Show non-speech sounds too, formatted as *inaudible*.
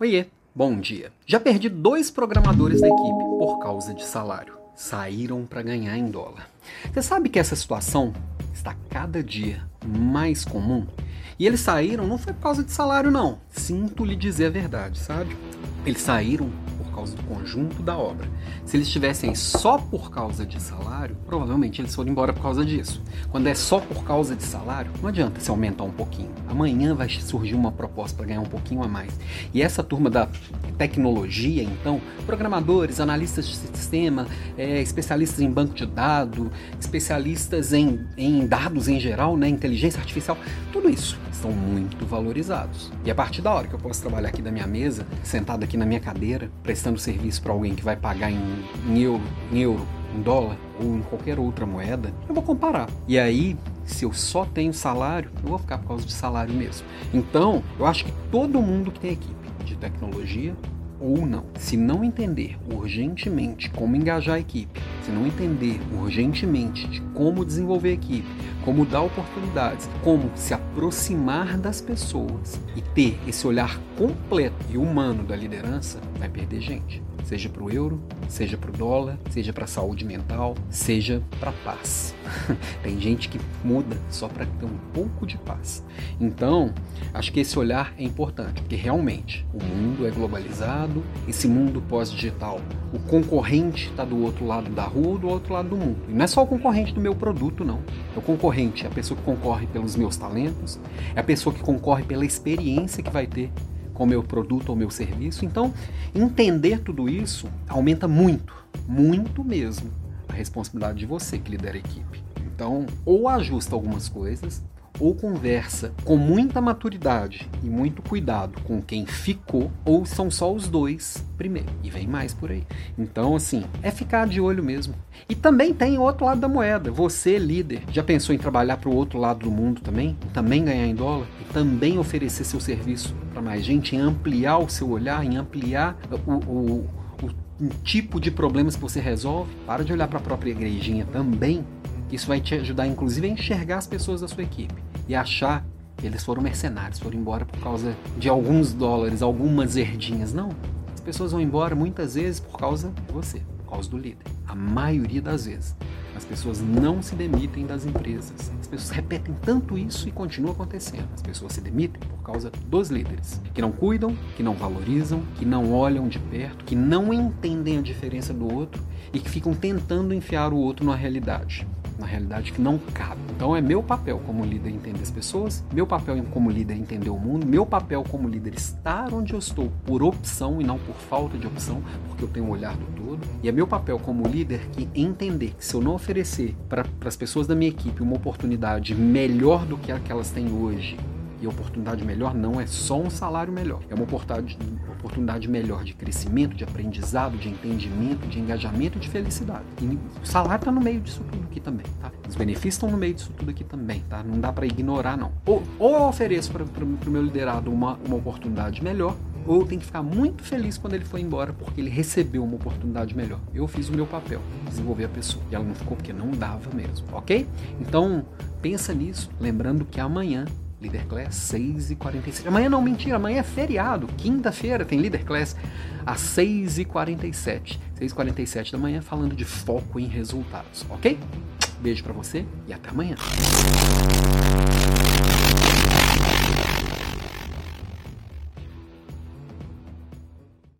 Oiê, bom dia. Já perdi dois programadores da equipe por causa de salário. Saíram para ganhar em dólar. Você sabe que essa situação está cada dia mais comum? E eles saíram não foi por causa de salário, não. Sinto lhe dizer a verdade, sabe? Eles saíram causa do conjunto da obra. Se eles estivessem só por causa de salário, provavelmente eles foram embora por causa disso. Quando é só por causa de salário, não adianta se aumentar um pouquinho. Amanhã vai surgir uma proposta para ganhar um pouquinho a mais. E essa turma da tecnologia, então, programadores, analistas de sistema, é, especialistas em banco de dados, especialistas em, em dados em geral, né, inteligência artificial, tudo isso estão muito valorizados. E a partir da hora que eu posso trabalhar aqui da minha mesa, sentado aqui na minha cadeira, prestando serviço para alguém que vai pagar em, em euro, em euro, em dólar ou em qualquer outra moeda, eu vou comparar. E aí, se eu só tenho salário, eu vou ficar por causa de salário mesmo. Então, eu acho que todo mundo que tem equipe de tecnologia ou não. Se não entender urgentemente como engajar a equipe, se não entender urgentemente de como desenvolver a equipe, como dar oportunidades, como se aproximar das pessoas e ter esse olhar completo e humano da liderança, vai perder gente seja para o euro, seja para o dólar, seja para a saúde mental, seja para a paz. *laughs* Tem gente que muda só para ter um pouco de paz. Então, acho que esse olhar é importante, porque realmente o mundo é globalizado, esse mundo pós-digital, o concorrente está do outro lado da rua ou do outro lado do mundo. E não é só o concorrente do meu produto, não. É o concorrente, é a pessoa que concorre pelos meus talentos, é a pessoa que concorre pela experiência que vai ter com o meu produto ou meu serviço. Então, entender tudo isso aumenta muito, muito mesmo, a responsabilidade de você que lidera a equipe. Então, ou ajusta algumas coisas, ou conversa com muita maturidade e muito cuidado com quem ficou, ou são só os dois primeiro. E vem mais por aí. Então, assim, é ficar de olho mesmo. E também tem o outro lado da moeda. Você, líder, já pensou em trabalhar para o outro lado do mundo também? Também ganhar em dólar? E também oferecer seu serviço para mais gente, em ampliar o seu olhar, em ampliar o, o, o tipo de problemas que você resolve? Para de olhar para a própria igrejinha também isso vai te ajudar, inclusive, a enxergar as pessoas da sua equipe e achar que eles foram mercenários, foram embora por causa de alguns dólares, algumas herdinhas. Não. As pessoas vão embora muitas vezes por causa de você, por causa do líder. A maioria das vezes. As pessoas não se demitem das empresas. As pessoas repetem tanto isso e continua acontecendo. As pessoas se demitem por causa dos líderes, que não cuidam, que não valorizam, que não olham de perto, que não entendem a diferença do outro e que ficam tentando enfiar o outro na realidade na realidade que não cabe. Então é meu papel como líder entender as pessoas, meu papel como líder entender o mundo, meu papel como líder estar onde eu estou por opção e não por falta de opção, porque eu tenho um olhar do todo. E é meu papel como líder que entender que se eu não oferecer para as pessoas da minha equipe uma oportunidade melhor do que a que elas têm hoje, e oportunidade melhor não é só um salário melhor, é uma oportunidade, melhor de crescimento, de aprendizado, de entendimento, de engajamento de felicidade. E o salário está no meio disso tudo aqui também, tá? Os benefícios estão no meio disso tudo aqui também, tá? Não dá para ignorar, não. Ou, ou eu ofereço para o meu liderado uma, uma oportunidade melhor, ou tem que ficar muito feliz quando ele foi embora porque ele recebeu uma oportunidade melhor. Eu fiz o meu papel, desenvolver a pessoa. E ela não ficou porque não dava mesmo, ok? Então, pensa nisso, lembrando que amanhã Líder Class 6h47. Amanhã não, mentira, amanhã é feriado. Quinta-feira tem Líder Class às 6h47. 6h47 da manhã falando de foco em resultados, ok? Beijo para você e até amanhã.